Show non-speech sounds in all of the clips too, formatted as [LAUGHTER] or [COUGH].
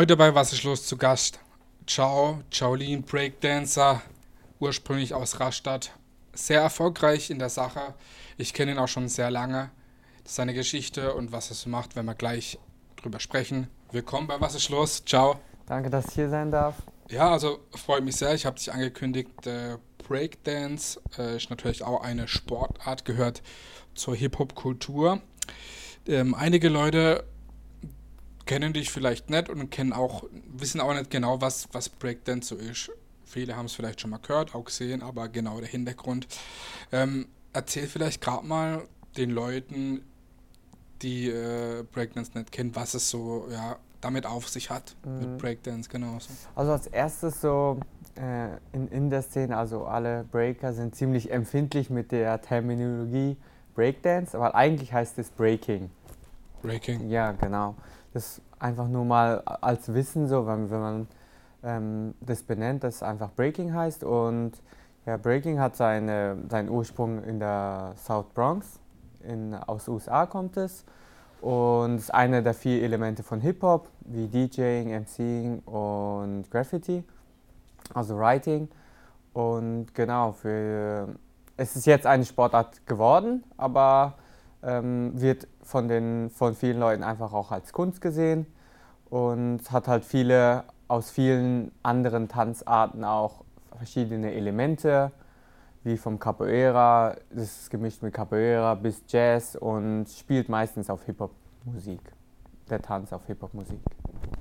Heute bei Was ist los zu Gast? Ciao, Jolene Breakdancer, ursprünglich aus Rastatt. Sehr erfolgreich in der Sache. Ich kenne ihn auch schon sehr lange. Seine Geschichte und was er so macht, wenn wir gleich drüber sprechen. Willkommen bei Was ist los? Ciao. Danke, dass ich hier sein darf. Ja, also freut mich sehr. Ich habe dich angekündigt. Äh, Breakdance äh, ist natürlich auch eine Sportart, gehört zur Hip-Hop-Kultur. Ähm, einige Leute kennen dich vielleicht nicht und kennen auch, wissen auch nicht genau, was, was Breakdance so ist. Viele haben es vielleicht schon mal gehört, auch gesehen, aber genau der Hintergrund. Ähm, erzähl vielleicht gerade mal den Leuten, die äh, Breakdance nicht kennen, was es so ja, damit auf sich hat, mhm. mit Breakdance genauso. Also als erstes so äh, in, in der Szene, also alle Breaker sind ziemlich empfindlich mit der Terminologie Breakdance, aber eigentlich heißt es Breaking. Breaking? Ja, genau. Das einfach nur mal als Wissen so, wenn, wenn man ähm, das benennt, dass es einfach Breaking heißt. Und ja, Breaking hat seine, seinen Ursprung in der South Bronx, in, aus USA kommt es. Und ist eine der vier Elemente von Hip-Hop, wie DJing, MCing und Graffiti, also Writing. Und genau, für, es ist jetzt eine Sportart geworden, aber ähm, wird von, den, von vielen Leuten einfach auch als Kunst gesehen und hat halt viele aus vielen anderen Tanzarten auch verschiedene Elemente, wie vom Capoeira, das ist gemischt mit Capoeira bis Jazz und spielt meistens auf Hip-Hop-Musik. Der Tanz auf Hip-Hop-Musik.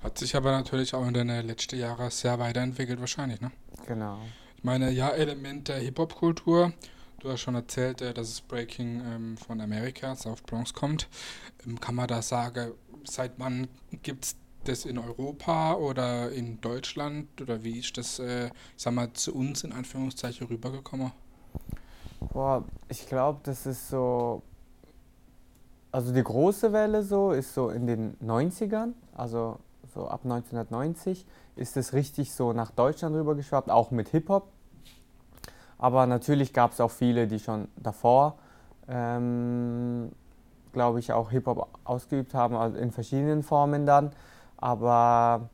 Hat sich aber natürlich auch in den letzten Jahren sehr weiterentwickelt, wahrscheinlich, ne? Genau. Ich meine, ja, Element der Hip-Hop-Kultur. Du hast schon erzählt, äh, dass das Breaking ähm, von Amerika, South Bronx kommt. Ähm, kann man da sagen, seit wann gibt es das in Europa oder in Deutschland oder wie ist das, äh, ich sag mal, zu uns in Anführungszeichen rübergekommen? Boah, ich glaube, das ist so. Also die große Welle so ist so in den 90ern, also so ab 1990 ist es richtig so nach Deutschland rübergeschwappt, auch mit Hip-Hop. Aber natürlich gab es auch viele, die schon davor, ähm, glaube ich, auch Hip-Hop ausgeübt haben, also in verschiedenen Formen dann. Aber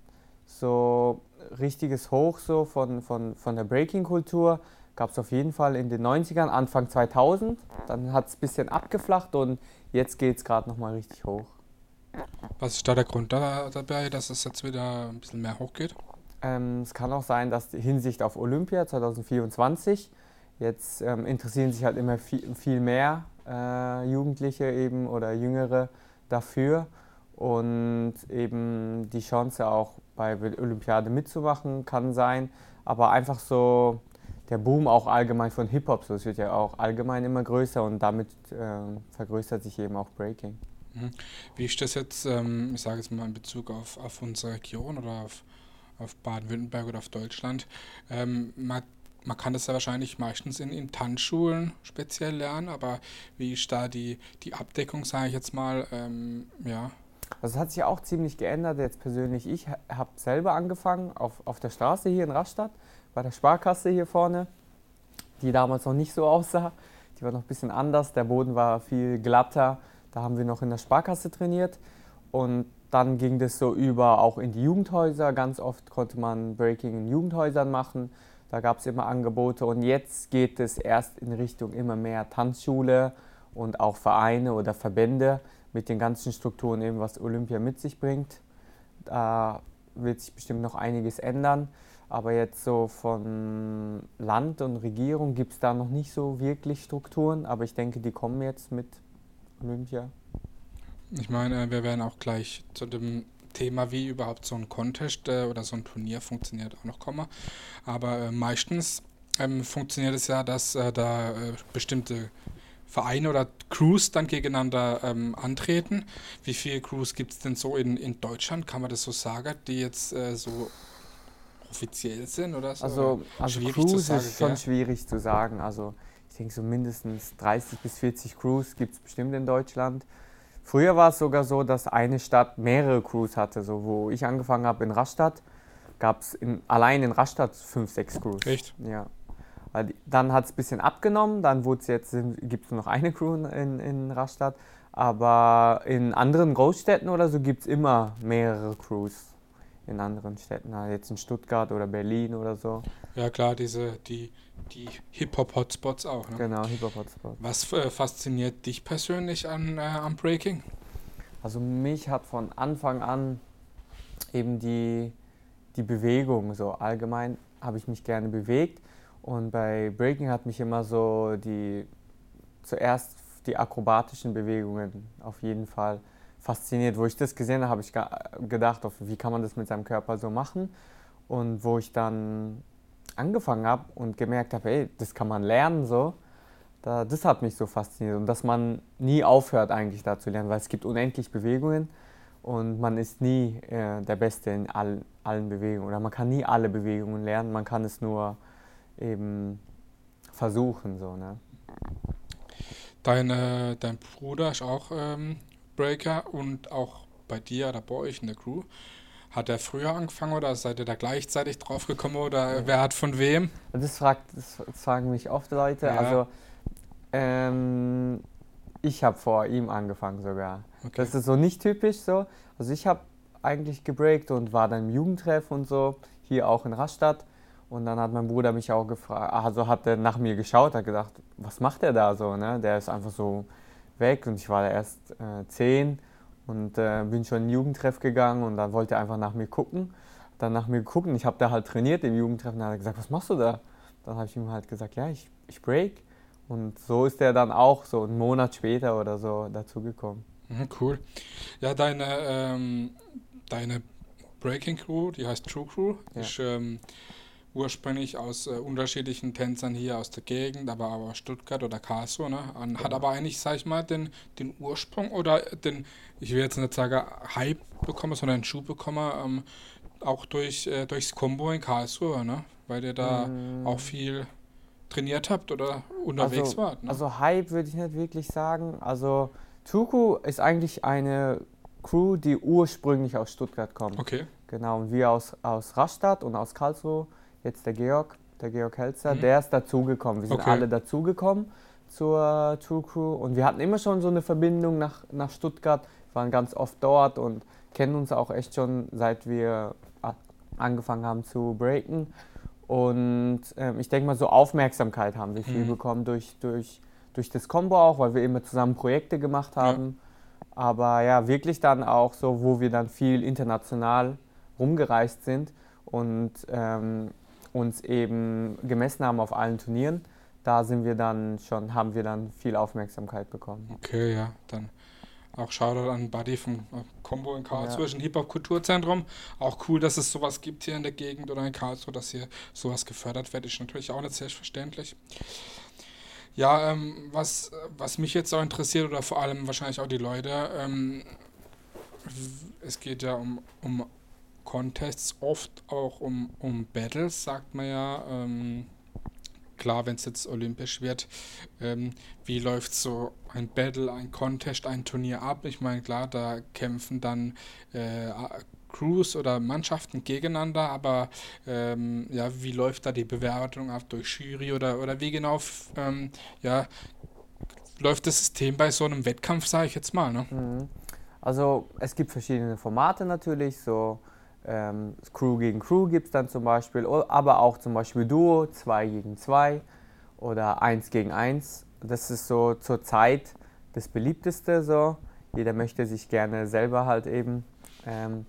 so richtiges Hoch so von, von, von der Breaking-Kultur gab es auf jeden Fall in den 90ern, Anfang 2000. Dann hat es ein bisschen abgeflacht und jetzt geht es gerade nochmal richtig hoch. Was ist da der Grund dabei, dass es jetzt wieder ein bisschen mehr hochgeht? Ähm, es kann auch sein, dass die Hinsicht auf Olympia 2024, jetzt ähm, interessieren sich halt immer viel, viel mehr äh, Jugendliche eben oder Jüngere dafür und eben die Chance auch bei Olympiade mitzumachen kann sein, aber einfach so der Boom auch allgemein von Hip-Hop, so es wird ja auch allgemein immer größer und damit äh, vergrößert sich eben auch Breaking. Mhm. Wie ist das jetzt, ähm, ich sage jetzt mal in Bezug auf, auf unsere Region oder auf, auf Baden-Württemberg oder auf Deutschland? Ähm, man, man kann das ja wahrscheinlich meistens in, in Tanzschulen speziell lernen, aber wie ist da die, die Abdeckung, sage ich jetzt mal, ähm, ja? Also es hat sich auch ziemlich geändert. Jetzt persönlich, ich habe selber angefangen auf, auf der Straße hier in Rastatt bei der Sparkasse hier vorne, die damals noch nicht so aussah. Die war noch ein bisschen anders, der Boden war viel glatter. Da haben wir noch in der Sparkasse trainiert und dann ging das so über auch in die Jugendhäuser. Ganz oft konnte man Breaking in Jugendhäusern machen. Da gab es immer Angebote und jetzt geht es erst in Richtung immer mehr Tanzschule und auch Vereine oder Verbände mit den ganzen Strukturen, eben was Olympia mit sich bringt. Da wird sich bestimmt noch einiges ändern. Aber jetzt so von Land und Regierung gibt es da noch nicht so wirklich Strukturen, aber ich denke, die kommen jetzt mit Olympia. Ich meine, wir werden auch gleich zu dem Thema, wie überhaupt so ein Contest äh, oder so ein Turnier funktioniert, auch noch kommen. Aber äh, meistens ähm, funktioniert es ja, dass äh, da äh, bestimmte Vereine oder Crews dann gegeneinander ähm, antreten. Wie viele Crews gibt es denn so in, in Deutschland, kann man das so sagen, die jetzt äh, so offiziell sind oder so? Also, also Crews ist schon schwierig zu sagen. Also ich denke so mindestens 30 bis 40 Crews gibt es bestimmt in Deutschland. Früher war es sogar so, dass eine Stadt mehrere Crews hatte. So, wo ich angefangen habe in Rastatt, gab es allein in Rastatt fünf, sechs Crews. Echt? Ja. Dann hat es ein bisschen abgenommen, dann gibt es nur noch eine Crew in, in Rastatt. Aber in anderen Großstädten oder so gibt es immer mehrere Crews in anderen Städten, jetzt in Stuttgart oder Berlin oder so. Ja klar, diese, die, die Hip-Hop-Hotspots auch. Ne? Genau, Hip-Hop-Hotspots. Was äh, fasziniert dich persönlich an, äh, am Breaking? Also mich hat von Anfang an eben die, die Bewegung, so allgemein habe ich mich gerne bewegt und bei Breaking hat mich immer so die, zuerst die akrobatischen Bewegungen auf jeden Fall fasziniert. Wo ich das gesehen habe, habe ich gedacht, wie kann man das mit seinem Körper so machen und wo ich dann angefangen habe und gemerkt habe, ey, das kann man lernen so, da, das hat mich so fasziniert und dass man nie aufhört eigentlich da zu lernen, weil es gibt unendlich Bewegungen und man ist nie äh, der Beste in all, allen Bewegungen oder man kann nie alle Bewegungen lernen, man kann es nur eben versuchen so, ne? Deine, dein Bruder ist auch ähm, Breaker und auch bei dir oder bei euch in der Crew. Hat er früher angefangen oder seid ihr da gleichzeitig drauf gekommen oder ja. wer hat von wem? Das, fragt, das fragen mich oft Leute. Ja. Also ähm, ich habe vor ihm angefangen sogar. Okay. Das ist so nicht typisch so. Also ich habe eigentlich gebreakt und war dann im Jugendtreff und so, hier auch in Rastatt. Und dann hat mein Bruder mich auch gefragt, also hat er nach mir geschaut, hat gedacht, was macht er da so, ne? Der ist einfach so weg und ich war da erst äh, zehn und äh, bin schon in den Jugendtreff gegangen und dann wollte er einfach nach mir gucken. Dann nach mir gucken, ich habe da halt trainiert im Jugendtreff und dann hat er gesagt, was machst du da? Dann habe ich ihm halt gesagt, ja, ich, ich break. Und so ist er dann auch so einen Monat später oder so dazugekommen. Mhm, cool. Ja, deine, ähm, deine Breaking Crew, die heißt True Crew, ja. ist ähm, ursprünglich aus äh, unterschiedlichen Tänzern hier aus der Gegend, aber auch aus Stuttgart oder Karlsruhe. Ne? An, Hat genau. aber eigentlich, sag ich mal, den, den Ursprung oder den, ich will jetzt nicht sagen Hype bekommen, sondern einen Schub bekommen, ähm, auch durch, äh, durchs Combo in Karlsruhe, ne? weil ihr da mm. auch viel trainiert habt oder unterwegs also, wart. Ne? Also Hype würde ich nicht wirklich sagen. Also Tuku ist eigentlich eine Crew, die ursprünglich aus Stuttgart kommt. Okay. Genau, und wir aus, aus Rastatt und aus Karlsruhe jetzt der Georg, der Georg Helzer, mhm. der ist dazugekommen. Wir sind okay. alle dazugekommen zur True Crew und wir hatten immer schon so eine Verbindung nach, nach Stuttgart, wir waren ganz oft dort und kennen uns auch echt schon seit wir angefangen haben zu breaken. Und ähm, ich denke mal, so Aufmerksamkeit haben wir viel mhm. bekommen durch, durch, durch das Combo auch, weil wir immer zusammen Projekte gemacht haben. Ja. Aber ja, wirklich dann auch so, wo wir dann viel international rumgereist sind und ähm, uns eben gemessen haben auf allen Turnieren, da sind wir dann schon, haben wir dann viel Aufmerksamkeit bekommen. Okay, ja, dann auch Shoutout an Buddy vom Combo in Karlsruhe, ja. ein Hip-Hop-Kulturzentrum. Auch cool, dass es sowas gibt hier in der Gegend oder in Karlsruhe, dass hier sowas gefördert wird, ist natürlich auch nicht selbstverständlich. Ja, ähm, was, was mich jetzt auch interessiert oder vor allem wahrscheinlich auch die Leute, ähm, es geht ja um, um Contests oft auch um, um Battles, sagt man ja. Ähm, klar, wenn es jetzt olympisch wird, ähm, wie läuft so ein Battle, ein Contest, ein Turnier ab? Ich meine, klar, da kämpfen dann äh, Crews oder Mannschaften gegeneinander, aber ähm, ja, wie läuft da die Bewertung ab durch Jury oder, oder wie genau ähm, ja, läuft das System bei so einem Wettkampf, sage ich jetzt mal? Ne? Mhm. Also es gibt verschiedene Formate natürlich, so ähm, Crew gegen Crew gibt es dann zum Beispiel, aber auch zum Beispiel Duo, 2 gegen 2 oder 1 gegen 1. Das ist so zur Zeit das beliebteste so. Jeder möchte sich gerne selber halt eben ähm,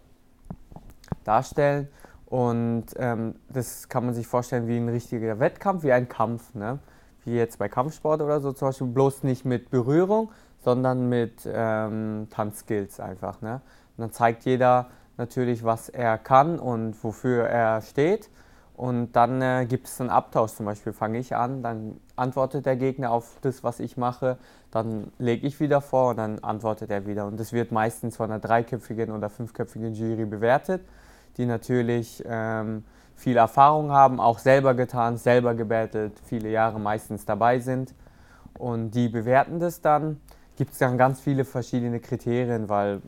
darstellen. Und ähm, das kann man sich vorstellen wie ein richtiger Wettkampf, wie ein Kampf. Ne? Wie jetzt bei Kampfsport oder so zum Beispiel, bloß nicht mit Berührung, sondern mit ähm, Tanzskills einfach. Ne? Und dann zeigt jeder natürlich, was er kann und wofür er steht. Und dann äh, gibt es einen Abtausch. Zum Beispiel fange ich an, dann antwortet der Gegner auf das, was ich mache, dann lege ich wieder vor und dann antwortet er wieder. Und das wird meistens von einer dreiköpfigen oder fünfköpfigen Jury bewertet, die natürlich ähm, viel Erfahrung haben, auch selber getan, selber gebettelt, viele Jahre meistens dabei sind. Und die bewerten das dann. Gibt es dann ganz viele verschiedene Kriterien, weil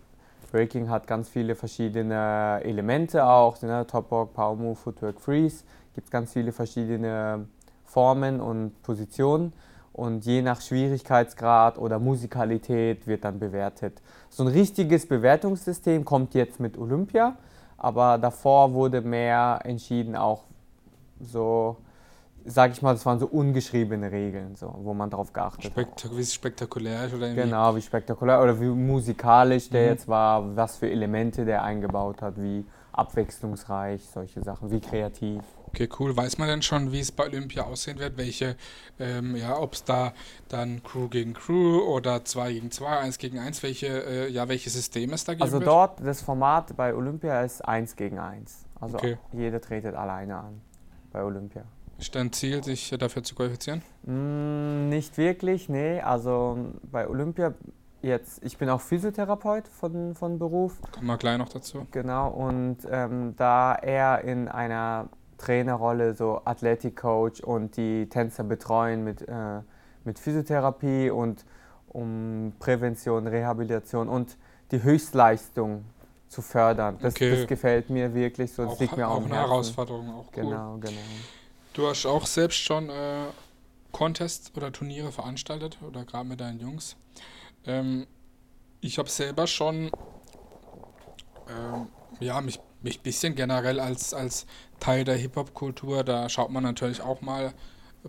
Breaking hat ganz viele verschiedene Elemente auch, ne? Top Walk, Power Move, Footwork, Freeze. Gibt ganz viele verschiedene Formen und Positionen und je nach Schwierigkeitsgrad oder Musikalität wird dann bewertet. So ein richtiges Bewertungssystem kommt jetzt mit Olympia, aber davor wurde mehr entschieden, auch so, sag ich mal, das waren so ungeschriebene Regeln, so, wo man drauf geachtet Spektak hat. Wie spektakulär ist oder irgendwie. Genau, wie spektakulär oder wie musikalisch der mhm. jetzt war, was für Elemente der eingebaut hat, wie abwechslungsreich, solche Sachen, wie kreativ. Okay, cool. Weiß man denn schon, wie es bei Olympia aussehen wird? Welche, ähm, ja, ob es da dann Crew gegen Crew oder 2 gegen 2, 1 gegen 1, welche, äh, ja, welche Systeme es da gibt? Also wird? dort, das Format bei Olympia ist 1 gegen 1. Also okay. jeder tretet alleine an bei Olympia. Ist dein Ziel, sich dafür zu qualifizieren? Mm, nicht wirklich, nee. Also bei Olympia jetzt, ich bin auch Physiotherapeut von, von Beruf. Kommen wir gleich noch dazu. Genau, und ähm, da er in einer Trainerrolle, so Athletic-Coach und die Tänzer betreuen mit, äh, mit Physiotherapie und um Prävention, Rehabilitation und die Höchstleistung zu fördern. Das, okay. das gefällt mir wirklich so. Das auch, liegt mir auch auch eine Herausforderung, auch cool. Genau, genau. Du hast auch selbst schon äh, Contests oder Turniere veranstaltet oder gerade mit deinen Jungs. Ähm, ich habe selber schon ähm, ja, mich ein bisschen generell als, als Teil der Hip-Hop-Kultur, da schaut man natürlich auch mal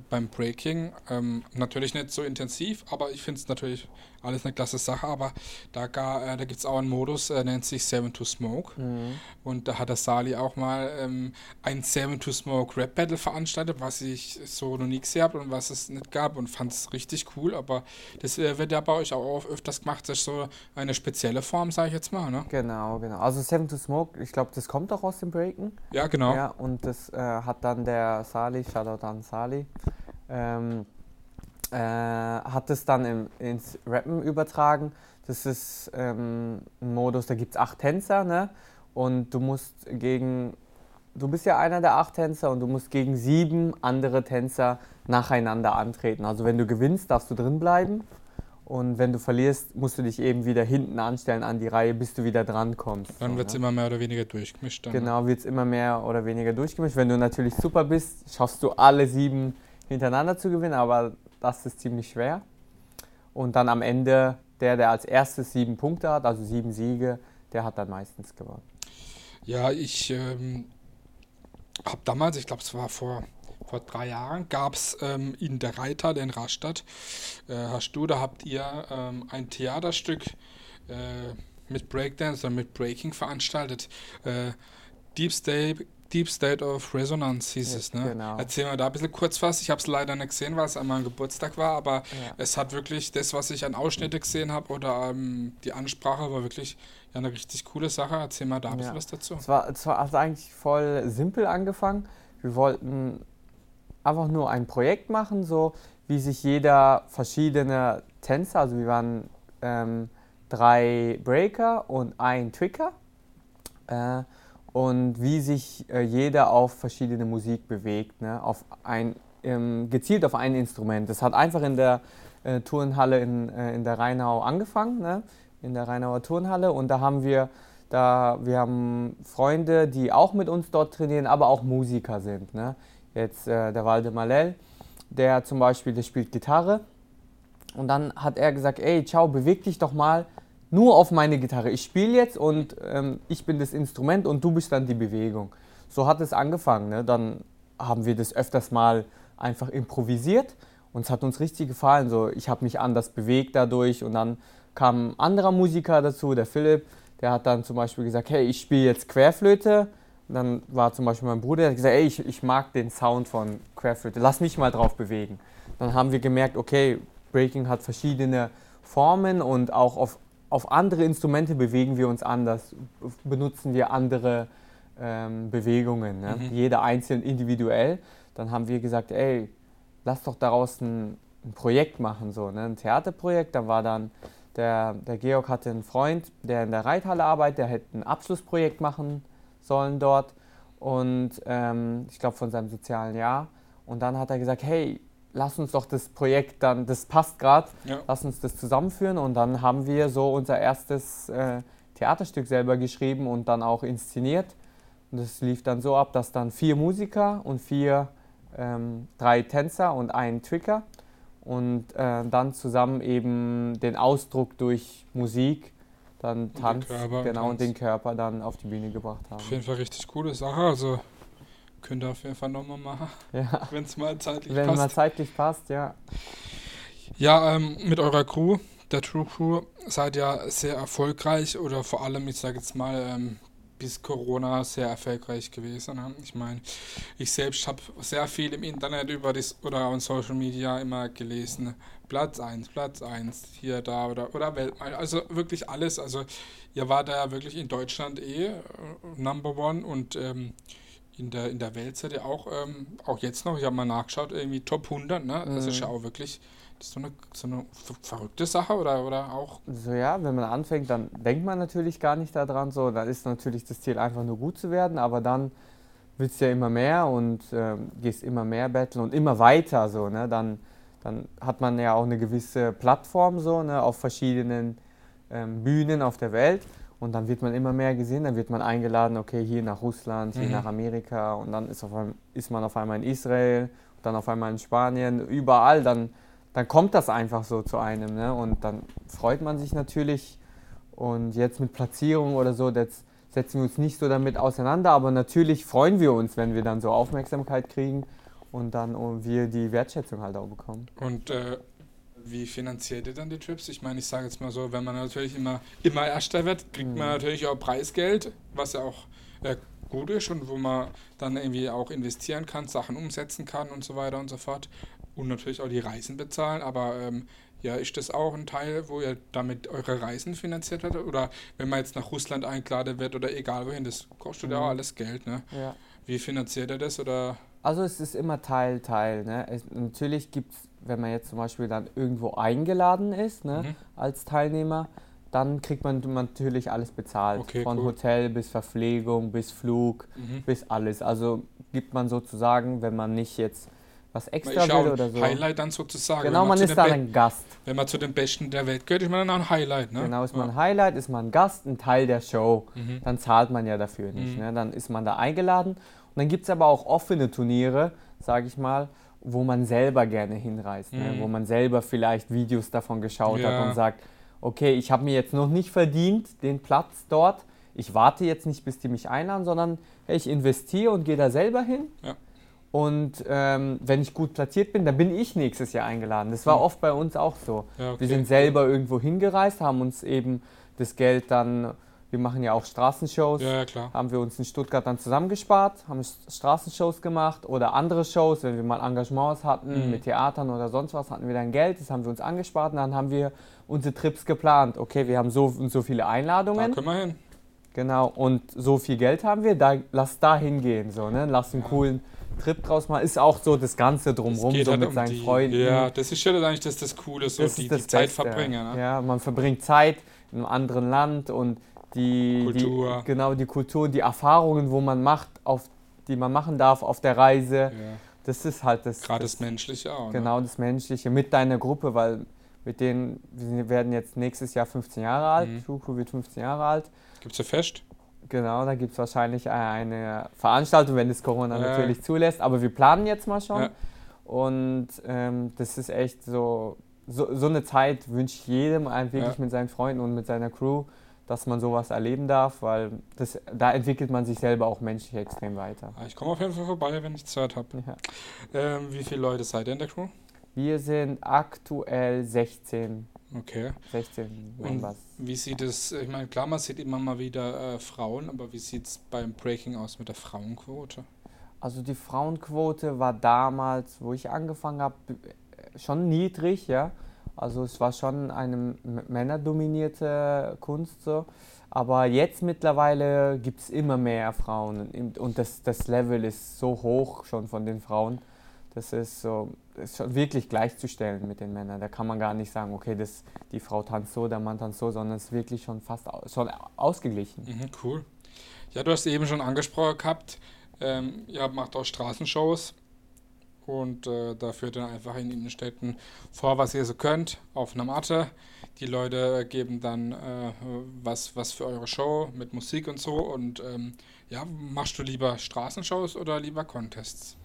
beim Breaking. Ähm, natürlich nicht so intensiv, aber ich finde es natürlich alles eine klasse Sache. Aber da, äh, da gibt es auch einen Modus, äh, nennt sich Seven to Smoke. Mhm. Und da hat der Sali auch mal ähm, ein Seven to Smoke Rap Battle veranstaltet, was ich so noch nie gesehen habe und was es nicht gab und fand es richtig cool. Aber das äh, wird ja bei euch auch öfters gemacht. Das ist so eine spezielle Form, sage ich jetzt mal. Ne? Genau, genau. Also Seven to Smoke, ich glaube, das kommt auch aus dem Breaken. Ja, genau. Ja, und das äh, hat dann der Sali, Shoutout an Sali, ähm, äh, hat es dann im, ins Rappen übertragen. Das ist ähm, ein Modus, da gibt es acht Tänzer, ne? Und du musst gegen, du bist ja einer der acht Tänzer und du musst gegen sieben andere Tänzer nacheinander antreten. Also wenn du gewinnst, darfst du drin bleiben. Und wenn du verlierst, musst du dich eben wieder hinten anstellen an die Reihe, bis du wieder dran kommst. Dann so, wird es ne? immer mehr oder weniger durchgemischt. Dann, ne? genau, wird es immer mehr oder weniger durchgemischt. Wenn du natürlich super bist, schaffst du alle sieben hintereinander zu gewinnen, aber das ist ziemlich schwer. Und dann am Ende, der, der als erstes sieben Punkte hat, also sieben Siege, der hat dann meistens gewonnen. Ja, ich ähm, habe damals, ich glaube, es war vor, vor drei Jahren, gab es ähm, in der Reiter, in Rastatt, äh, hast du, da habt ihr ähm, ein Theaterstück äh, mit Breakdance oder mit Breaking veranstaltet. Äh, Deep State Deep State of Resonance hieß ja, es, ne? Genau. Erzähl mal da ein bisschen kurz was. Ich habe es leider nicht gesehen, weil es an meinem Geburtstag war, aber ja. es hat wirklich das, was ich an Ausschnitte gesehen habe oder ähm, die Ansprache war wirklich ja, eine richtig coole Sache. Erzähl mal da ein bisschen ja. was dazu. Es war, es war also eigentlich voll simpel angefangen. Wir wollten einfach nur ein Projekt machen, so wie sich jeder verschiedene Tänzer, also wir waren ähm, drei Breaker und ein Tricker. Äh, und wie sich äh, jeder auf verschiedene Musik bewegt, ne? auf ein, ähm, gezielt auf ein Instrument. Das hat einfach in der äh, Turnhalle in, äh, in der Rheinau angefangen, ne? in der Rheinauer Turnhalle und da haben wir da, wir haben Freunde, die auch mit uns dort trainieren, aber auch Musiker sind. Ne? Jetzt äh, der Waldemar Lell, der zum Beispiel, der spielt Gitarre. Und dann hat er gesagt, ey, ciao, beweg dich doch mal nur auf meine Gitarre. Ich spiele jetzt und ähm, ich bin das Instrument und du bist dann die Bewegung. So hat es angefangen. Ne? Dann haben wir das öfters mal einfach improvisiert und es hat uns richtig gefallen. So, ich habe mich anders bewegt dadurch und dann kam ein anderer Musiker dazu, der Philipp, der hat dann zum Beispiel gesagt, hey, ich spiele jetzt Querflöte. Und dann war zum Beispiel mein Bruder, der hat gesagt, ey, ich, ich mag den Sound von Querflöte, lass mich mal drauf bewegen. Dann haben wir gemerkt, okay, Breaking hat verschiedene Formen und auch auf auf andere Instrumente bewegen wir uns anders, benutzen wir andere ähm, Bewegungen, ne? mhm. jeder einzeln individuell. Dann haben wir gesagt, ey, lass doch daraus ein, ein Projekt machen, so, ne? ein Theaterprojekt. Dann war dann, der, der Georg hatte einen Freund, der in der Reithalle arbeitet, der hätte ein Abschlussprojekt machen sollen dort und ähm, ich glaube von seinem sozialen Jahr. Und dann hat er gesagt, hey, lass uns doch das Projekt dann, das passt gerade, ja. lass uns das zusammenführen. Und dann haben wir so unser erstes äh, Theaterstück selber geschrieben und dann auch inszeniert. Und das lief dann so ab, dass dann vier Musiker und vier, ähm, drei Tänzer und ein Tricker und äh, dann zusammen eben den Ausdruck durch Musik dann Tanz, Körper und genau, und Tanz. den Körper dann auf die Bühne gebracht haben. Auf jeden Fall richtig coole Sache. Also könnt ihr auf jeden Fall nochmal machen, [LAUGHS] Ja, wenn es mal zeitlich wenn mal passt. zeitlich passt, ja. Ja, ähm, mit eurer Crew, der True Crew, seid ihr sehr erfolgreich oder vor allem, ich sage jetzt mal, ähm, bis Corona sehr erfolgreich gewesen. Ne? Ich meine, ich selbst habe sehr viel im Internet über das oder on Social Media immer gelesen. Platz 1, Platz 1, hier, da oder, oder Weltmeister. Also wirklich alles. Also ihr wart ja wirklich in Deutschland eh äh, Number One und ähm, in der, in der Welt seid ihr auch, ähm, auch jetzt noch, ich habe mal nachgeschaut, irgendwie Top 100, ne? Das ist Mhm. ja auch wirklich das ist so eine, so eine ver- verrückte Sache oder, oder auch. So ja, wenn man anfängt, dann denkt man natürlich gar nicht daran so. Dann ist natürlich das Ziel einfach nur gut zu werden, aber dann willst du ja immer mehr und ähm, gehst immer mehr betteln und immer weiter so, ne? Dann, dann hat man ja auch eine gewisse Plattform so, ne, auf verschiedenen ähm, Bühnen auf der Welt und dann wird man immer mehr gesehen, dann wird man eingeladen, okay, hier nach Russland, hier Mhm. nach Amerika und dann ist, auf einmal, ist man auf einmal in Israel, dann auf einmal in Spanien, überall, dann, dann kommt das einfach so zu einem ne? und dann freut man sich natürlich und jetzt mit Platzierung oder so, das setzen wir uns nicht so damit auseinander, aber natürlich freuen wir uns, wenn wir dann so Aufmerksamkeit kriegen und dann oh, wir die Wertschätzung halt auch bekommen. Und äh, wie finanziert ihr dann die Trips? Ich meine, ich sage jetzt mal so, wenn man natürlich immer, immer Erster wird, kriegt man Mhm. natürlich auch Preisgeld, was ja auch äh, gut ist und wo man dann irgendwie auch investieren kann, Sachen umsetzen kann und so weiter und so fort. Und natürlich auch die Reisen bezahlen, aber ähm, ja, ist das auch ein Teil, wo ihr damit eure Reisen finanziert werdet? Oder wenn man jetzt nach Russland eingeladen wird oder egal wohin, das kostet ja Mhm. auch alles Geld, ne? Ja. Wie finanziert ihr das? Oder Also es ist immer Teil, Teil. Ne? Es, natürlich gibt es, wenn man jetzt zum Beispiel dann irgendwo eingeladen ist ne, Mhm. als Teilnehmer, dann kriegt man natürlich alles bezahlt. Okay, Von cool. Hotel bis Verpflegung, bis Flug, Mhm. bis alles. Also gibt man sozusagen, wenn man nicht jetzt was Man extra will oder so. Highlight dann sozusagen. Genau, man zu ist dann Be- ein Gast. Wenn man zu den Besten der Welt gehört, ist man dann auch ein Highlight, ne? Genau, ist man ja. ein Highlight, ist man ein Gast, ein Teil der Show. Mhm. Dann zahlt man ja dafür nicht. Mhm. Ne? Dann ist man da eingeladen. Und dann gibt es aber auch offene Turniere, sage ich mal, wo man selber gerne hinreist. Ne? Mhm. Wo man selber vielleicht Videos davon geschaut Ja. hat und sagt, okay, ich habe mir jetzt noch nicht verdient den Platz dort. Ich warte jetzt nicht, bis die mich einladen, sondern hey, ich investiere und gehe da selber hin. Ja. Und ähm, wenn ich gut platziert bin, dann bin ich nächstes Jahr eingeladen. Das war Mhm. oft bei uns auch so. Ja, okay. Wir sind selber irgendwo hingereist, haben uns eben das Geld dann, wir machen ja auch Straßenshows, Ja, ja, klar. haben wir uns in Stuttgart dann zusammengespart, haben Straßenshows gemacht oder andere Shows, wenn wir mal Engagements hatten Mhm. mit Theatern oder sonst was, hatten wir dann Geld, das haben wir uns angespart und dann haben wir unsere Trips geplant. Okay, wir haben so und so viele Da Einladungen, können wir hin. genau, und so viel Geld haben wir, da, lass da hingehen, so, ne? lass einen Ja. coolen Trip draus machen. Ist auch so das Ganze drumrum, so halt mit um seinen die, Freunden. Ja, das ist ja eigentlich das, das Coole, so Das die, die Zeit Beste. verbringen. Ne? Ja, man verbringt Zeit in einem anderen Land und die Kultur. Die, genau die Kultur, die Erfahrungen, wo man macht, auf die man machen darf auf der Reise. Ja. Das ist halt das, Gerade das das Menschliche auch. Ne? genau das Menschliche mit deiner Gruppe, weil mit denen wir werden jetzt nächstes Jahr 15 Jahre alt. Mhm. Schuko wird 15 Jahre alt. Gibt es ein Fest? Genau, da gibt es wahrscheinlich eine Veranstaltung, wenn es Corona Ja. natürlich zulässt. Aber wir planen jetzt mal schon. Ja. Und ähm, das ist echt so, so, so eine Zeit wünsche ich jedem, ein- wirklich Ja. mit seinen Freunden und mit seiner Crew, dass man sowas erleben darf, weil das, da entwickelt man sich selber auch menschlich extrem weiter. Ich komme auf jeden Fall vorbei, wenn ich Zeit habe. Ja. Ähm, wie viele Leute seid ihr in der Crew? Wir sind aktuell 16, Okay. 16 Und Members. wie sieht es, ich meine, klar, man sieht immer mal wieder äh, Frauen, aber wie sieht es beim Breaking aus mit der Frauenquote? Also die Frauenquote war damals, wo ich angefangen habe, schon niedrig, ja. Also es war schon eine männerdominierte Kunst so. Aber jetzt mittlerweile gibt es immer mehr Frauen und- das, das Level ist so hoch schon von den Frauen. Das ist so ist schon wirklich gleichzustellen mit den Männern. Da kann man gar nicht sagen, okay, das, die Frau tanzt so, der Mann tanzt so, sondern es ist wirklich schon fast schon ausgeglichen. Mhm, cool. Ja, du hast eben schon angesprochen gehabt, ähm, ihr macht auch Straßenshows und äh, da führt dann einfach in Innenstädten vor, was ihr so könnt, auf einer Matte. Die Leute geben dann äh, was, was für eure Show mit Musik und so und ähm, ja, machst du lieber Straßenshows oder lieber Contests?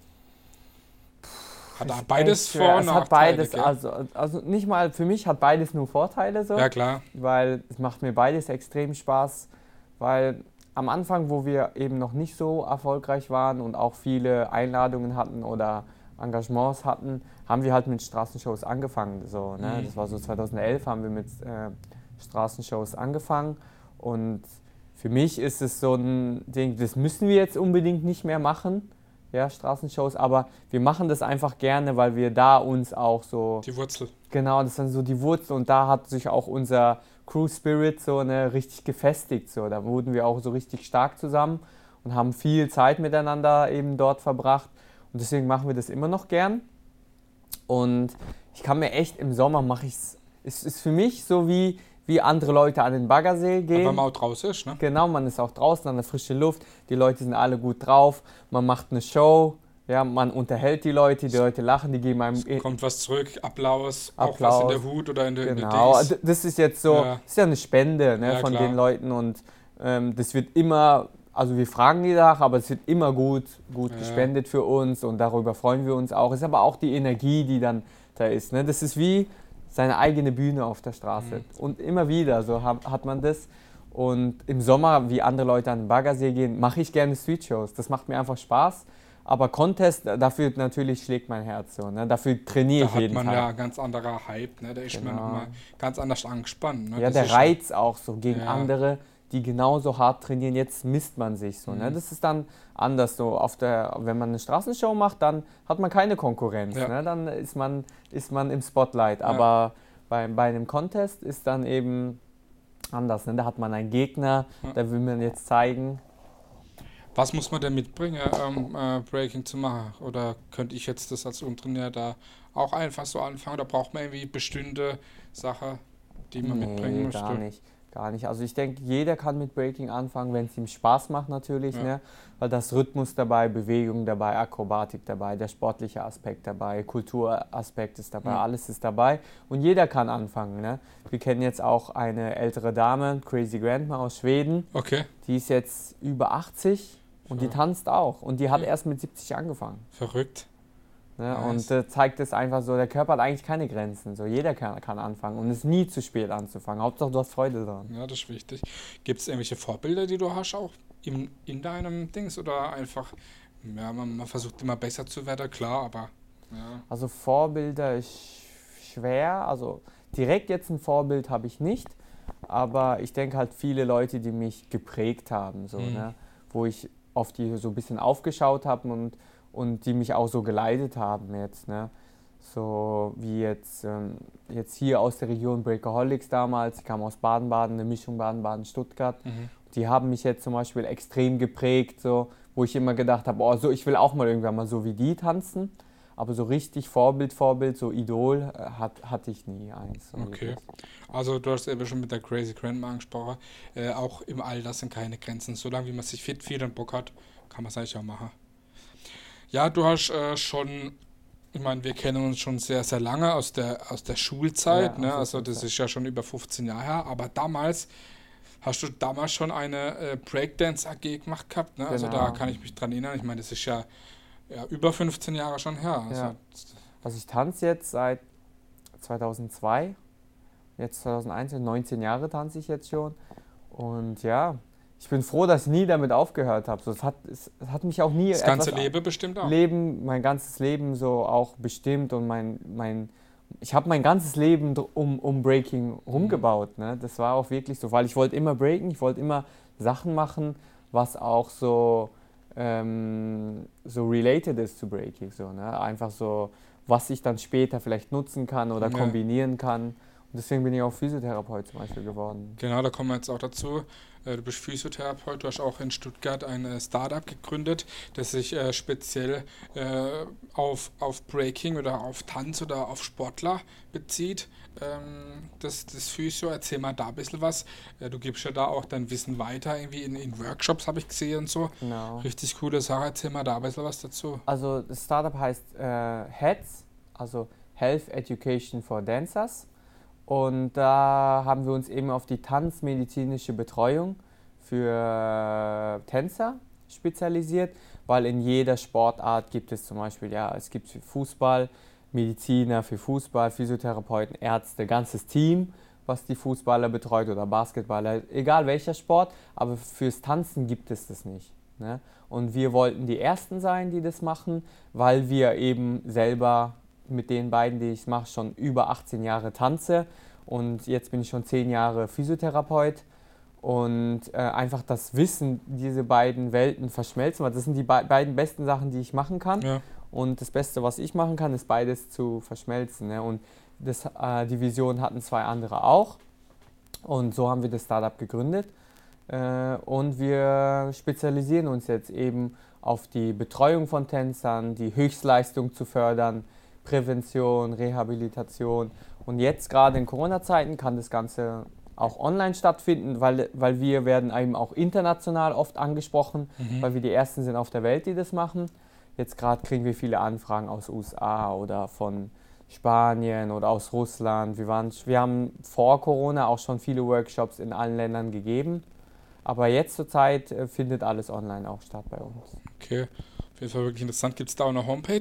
Hat er beides schwer. Vor- und Es hat Nachteile, beides, gell? also, also nicht mal, für mich hat beides nur Vorteile so. Ja, klar. weil es macht mir beides extrem Spaß, weil am Anfang, wo wir eben noch nicht so erfolgreich waren und auch viele Einladungen hatten oder Engagements hatten, haben wir halt mit Straßenshows angefangen. So, ne? Mhm. Das war so 2011 haben wir mit äh, Straßenshows angefangen und für mich ist es so ein Ding, das müssen wir jetzt unbedingt nicht mehr machen, ja, Straßenshows, aber wir machen das einfach gerne, weil wir da uns auch so Die Wurzel. Genau, das dann so die Wurzel und da hat sich auch unser Crew Spirit so ne, richtig gefestigt. So. Da wurden wir auch so richtig stark zusammen und haben viel Zeit miteinander eben dort verbracht. Und deswegen machen wir das immer noch gern. Und ich kann mir echt im Sommer mache ich es. Es ist für mich so wie, wie andere Leute an den Baggersee gehen. Wenn man auch draußen ist, ne? Genau, man ist auch draußen an der frischen Luft, die Leute sind alle gut drauf, man macht eine Show, ja, man unterhält die Leute, die Leute lachen, die geben einem Kommt was zurück, Applaus, auch was in Applaus. der Hut oder in der, in der Genau, das ist jetzt so, Ja. das ist ja eine Spende ne, Ja, von klar. den Leuten und ähm, das wird immer, also wir fragen die nach, aber es wird immer gut, gut Ja. gespendet für uns und darüber freuen wir uns auch. Es ist aber auch die Energie, die dann da ist. Ne? Das ist wie seine eigene Bühne auf der Straße. Mhm. Und immer wieder so hat, hat man das. Und im Sommer, wie andere Leute an den Baggersee gehen, mache ich gerne Street-Shows. Das macht mir einfach Spaß. Aber Contest, dafür natürlich schlägt mein Herz so. Ne? Dafür trainiere Da ich hat jeden man Tag. ja ganz anderer Hype, ne? Da ist man Genau. nochmal ganz anders angespannt. Ne? Ja, Das der Reiz auch so gegen Ja. andere, die genauso hart trainieren. Jetzt misst man sich so. Ne? Mhm. Das ist dann anders so. Auf der, wenn man eine Straßenshow macht, dann hat man keine Konkurrenz. Ja. Ne? Dann ist man, ist man im Spotlight. Ja. Aber bei, bei einem Contest ist dann eben anders. Ne? Da hat man einen Gegner, Ja. da will man jetzt zeigen. Was muss man denn mitbringen, um äh, Breaking zu machen? Oder könnte ich jetzt das als Untrainier da auch einfach so anfangen? Oder braucht man irgendwie bestimmte Sachen, die man mitbringen möchte? gar nicht. Gar nicht. Also ich denke, jeder kann mit Breaking anfangen, wenn es ihm Spaß macht natürlich, Ja. ne? weil das Rhythmus dabei, Bewegung dabei, Akrobatik dabei, der sportliche Aspekt dabei, Kulturaspekt ist dabei, Ja. alles ist dabei und jeder kann anfangen. Ne? Wir kennen jetzt auch eine ältere Dame, Crazy Grandma aus Schweden, Okay, die ist jetzt über 80 und die Ja. tanzt auch und die hat erst mit 70 angefangen. verrückt. Ne? Nice. Und äh, zeigt es einfach so, der Körper hat eigentlich keine Grenzen. So, jeder kann, kann anfangen und es ist nie zu spät anzufangen. Hauptsache du hast Freude daran. Ja, das ist wichtig. Gibt es irgendwelche Vorbilder, die du hast auch in, in deinem Dings? Oder einfach, ja, man, man versucht immer besser zu werden, klar, aber ja. Also Vorbilder ist schwer. Also direkt jetzt ein Vorbild habe ich nicht. Aber ich denke halt viele Leute, die mich geprägt haben, so, Mhm. ne? wo ich auf die so ein bisschen aufgeschaut habe und, und die mich auch so geleitet haben jetzt. Ne? So wie jetzt, ähm, jetzt hier aus der Region Breakaholics damals, ich kam aus Baden-Baden, eine Mischung Baden-Baden-Stuttgart. Mhm. Die haben mich jetzt zum Beispiel extrem geprägt, so, wo ich immer gedacht habe, oh, so, ich will auch mal irgendwann mal so wie die tanzen. Aber so richtig Vorbild, Vorbild, so Idol äh, hat, hatte ich nie eins. so Okay. wirklich. Also du hast eben schon mit der Crazy Grandma angesprochen. Äh, auch im Alter sind keine Grenzen. Solange wie man sich fit fühlt und Bock hat, kann man es eigentlich auch machen. Ja, du hast äh, schon, ich meine, wir kennen uns schon sehr, sehr lange aus der, aus der Schulzeit. Ja, ne? Also das ist ja schon über 15 Jahre her. Aber damals, hast du damals schon eine äh, Breakdance AG gemacht gehabt? Ne? Also da Genau. kann ich mich dran erinnern. Ich meine, das ist ja, ja über 15 Jahre schon her. Also, Ja. Also ich tanze jetzt seit 2002, jetzt 2001, 19 Jahre tanze ich jetzt schon. Und ja, ich bin froh, dass ich nie damit aufgehört habe. So, es, hat, es, es hat mich auch nie Das ganze Leben bestimmt auch. Leben, mein ganzes Leben so auch bestimmt und mein, mein ich habe mein ganzes Leben um, um Breaking rumgebaut. Ne? Das war auch wirklich so, weil ich wollte immer breaken, ich wollte immer Sachen machen, was auch so, ähm, so related ist zu Breaking. So, ne? Einfach so, was ich dann später vielleicht nutzen kann oder kombinieren kann. Und deswegen bin ich auch Physiotherapeut zum Beispiel geworden. Genau, da kommen wir jetzt auch dazu. Äh, Du bist Physiotherapeut, du hast auch in Stuttgart ein äh, Startup gegründet, das sich äh, speziell auf, auf Breaking oder auf Tanz oder auf Sportler bezieht. Ähm, das, das Physio, erzähl mal da ein bisschen was. Du gibst ja da auch dein Wissen weiter, irgendwie in, in Workshops habe ich gesehen und so. Genau. Richtig coole Sache, erzähl mal da ein bisschen was dazu. Also das Startup heißt äh, HEADS, also Health Education for Dancers. Und da haben wir uns eben auf die tanzmedizinische Betreuung für Tänzer spezialisiert, weil in jeder Sportart gibt es zum Beispiel, ja, es gibt Fußball, Mediziner für Fußball, Physiotherapeuten, Ärzte, ganzes Team, was die Fußballer betreut oder Basketballer, egal welcher Sport, aber fürs Tanzen gibt es das nicht. Ne? Und wir wollten die Ersten sein, die das machen, weil wir eben selber mit den beiden, die ich mache, schon über 18 Jahre tanze und jetzt bin ich schon 10 Jahre Physiotherapeut und äh, einfach das Wissen, diese beiden Welten verschmelzen, weil das sind die be beiden besten Sachen, die ich machen kann. Ja. Und das Beste, was ich machen kann, ist beides zu verschmelzen. Ne? Und das, äh, die Vision hatten zwei andere auch. Und so haben wir das Startup gegründet. Äh, und wir spezialisieren uns jetzt eben auf die Betreuung von Tänzern, die Höchstleistung zu fördern, Prävention, Rehabilitation. Und jetzt gerade in Corona-Zeiten kann das Ganze auch online stattfinden, weil, weil wir werden eben auch international oft angesprochen, mhm. weil wir die Ersten sind auf der Welt, die das machen. Jetzt gerade kriegen wir viele Anfragen aus USA oder von Spanien oder aus Russland. Wir, waren, wir haben vor Corona auch schon viele Workshops in allen Ländern gegeben. Aber jetzt zur Zeit äh, findet alles online auch statt bei uns. Okay, auf jeden Fall wirklich interessant. Gibt es da auch eine Homepage?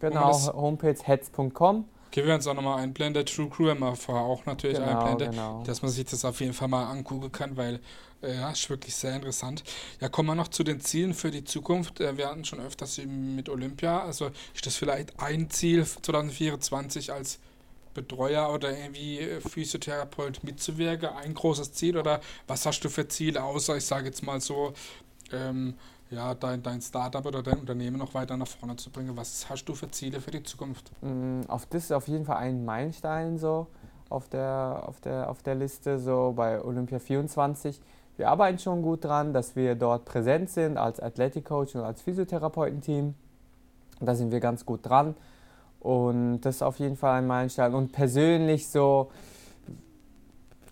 Genau, Homepage heads.com. Okay, wir werden es auch nochmal einblenden. True Crew haben wir vorher auch natürlich genau, einblenden, genau. dass man sich das auf jeden Fall mal angucken kann, weil äh, ja, ist wirklich sehr interessant. Ja, kommen wir noch zu den Zielen für die Zukunft. Äh, wir hatten schon öfters mit Olympia. Also ist das vielleicht ein Ziel 2024 als Betreuer oder irgendwie Physiotherapeut mitzuwirken? Ein großes Ziel oder was hast du für Ziele, außer ich sage jetzt mal so, ähm, ja, dein, dein Startup oder dein Unternehmen noch weiter nach vorne zu bringen. Was hast du für Ziele für die Zukunft? Mm, auf das ist auf jeden Fall ein Meilenstein so auf der, auf der, auf der Liste, so bei Olympia 24. Wir arbeiten schon gut dran, dass wir dort präsent sind als Athletic Coach und als Physiotherapeutenteam. Da sind wir ganz gut dran. Und das ist auf jeden Fall ein Meilenstein. Und persönlich so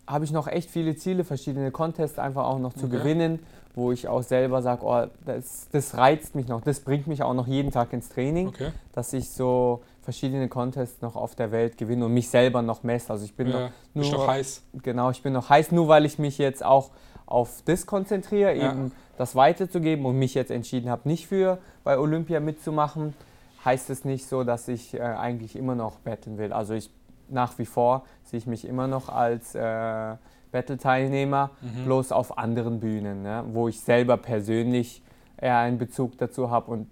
habe ich noch echt viele Ziele, verschiedene Contests einfach auch noch zu okay. gewinnen wo ich auch selber sage, oh, das, das reizt mich noch, das bringt mich auch noch jeden Tag ins Training, okay. dass ich so verschiedene Contests noch auf der Welt gewinne und mich selber noch messe. Also ich bin ja, noch, nur, noch heiß. Genau, ich bin noch heiß, nur weil ich mich jetzt auch auf das konzentriere, ja. eben das weiterzugeben und mich jetzt entschieden habe, nicht für bei Olympia mitzumachen, heißt es nicht so, dass ich äh, eigentlich immer noch betteln will. Also ich nach wie vor sehe ich mich immer noch als äh, Battle-Teilnehmer, mhm. bloß auf anderen Bühnen, ne? wo ich selber persönlich eher einen Bezug dazu habe und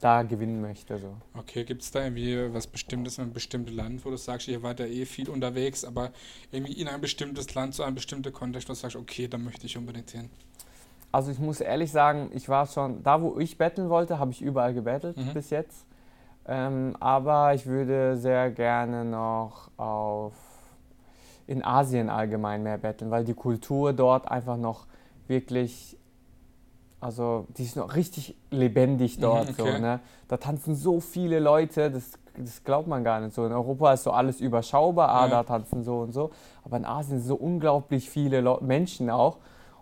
da gewinnen möchte. So. Okay, gibt es da irgendwie was Bestimmtes in einem bestimmten Land, wo du sagst, ihr wart ja eh viel unterwegs, aber irgendwie in ein bestimmtes Land, so ein bestimmter Kontext, wo du sagst, okay, da möchte ich unbedingt hin? Also ich muss ehrlich sagen, ich war schon, da wo ich betteln wollte, habe ich überall gebettelt mhm. bis jetzt. Ähm, aber ich würde sehr gerne noch auf in Asien allgemein mehr betteln, weil die Kultur dort einfach noch wirklich, also die ist noch richtig lebendig mhm, dort. Okay. So, ne? Da tanzen so viele Leute, das, das glaubt man gar nicht so. In Europa ist so alles überschaubar, ah, ja. da tanzen so und so. Aber in Asien sind so unglaublich viele Le Menschen auch.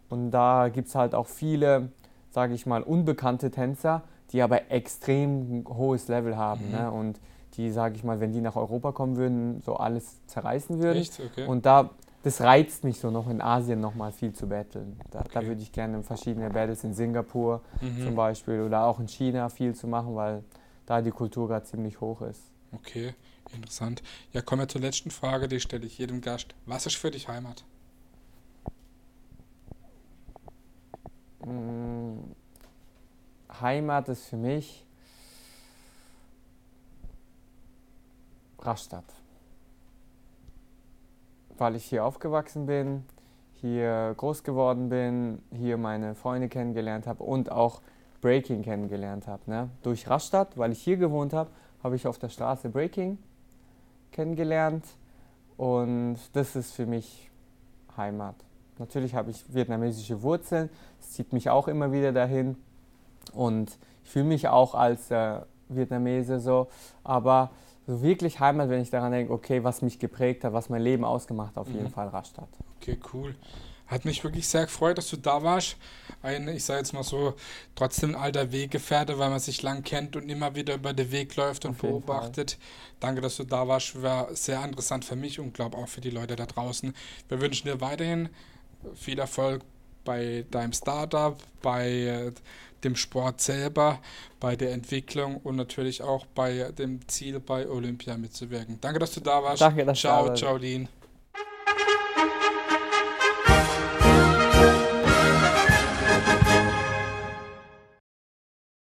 Und da gibt es halt auch viele, sage ich mal, unbekannte Tänzer, die aber extrem hohes Level haben. Mhm. Ne? Und die, sage ich mal, wenn die nach Europa kommen würden, so alles zerreißen würden. Echt? Okay. Und da, das reizt mich so noch in Asien nochmal viel zu battlen. Da, okay. da würde ich gerne verschiedene Battles in Singapur mhm. zum Beispiel oder auch in China viel zu machen, weil da die Kultur gerade ziemlich hoch ist. Okay, interessant. Ja, kommen wir zur letzten Frage, die stelle ich jedem Gast. Was ist für dich Heimat? Mm, Heimat ist für mich Rastatt. Weil ich hier aufgewachsen bin, hier groß geworden bin, hier meine Freunde kennengelernt habe und auch Breaking kennengelernt habe. Ne? Durch Rastatt, weil ich hier gewohnt habe, habe ich auf der Straße Breaking kennengelernt und das ist für mich Heimat. Natürlich habe ich vietnamesische Wurzeln, es zieht mich auch immer wieder dahin und ich fühle mich auch als äh, Vietnamese so, aber so wirklich Heimat, wenn ich daran denke, okay, was mich geprägt hat, was mein Leben ausgemacht hat, auf jeden mhm. Fall Rastatt. Okay, cool. Hat mich wirklich sehr gefreut, dass du da warst. Ein, ich sage jetzt mal so, trotzdem ein alter Weggefährte, weil man sich lang kennt und immer wieder über den Weg läuft und beobachtet. Fall. Danke, dass du da warst. War sehr interessant für mich und glaube auch für die Leute da draußen. Wir wünschen dir weiterhin viel Erfolg bei deinem Startup, bei äh, dem Sport selber, bei der Entwicklung und natürlich auch bei dem Ziel, bei Olympia mitzuwirken. Danke, dass du da warst. Danke, dass ciao, du da warst. ciao, Dean.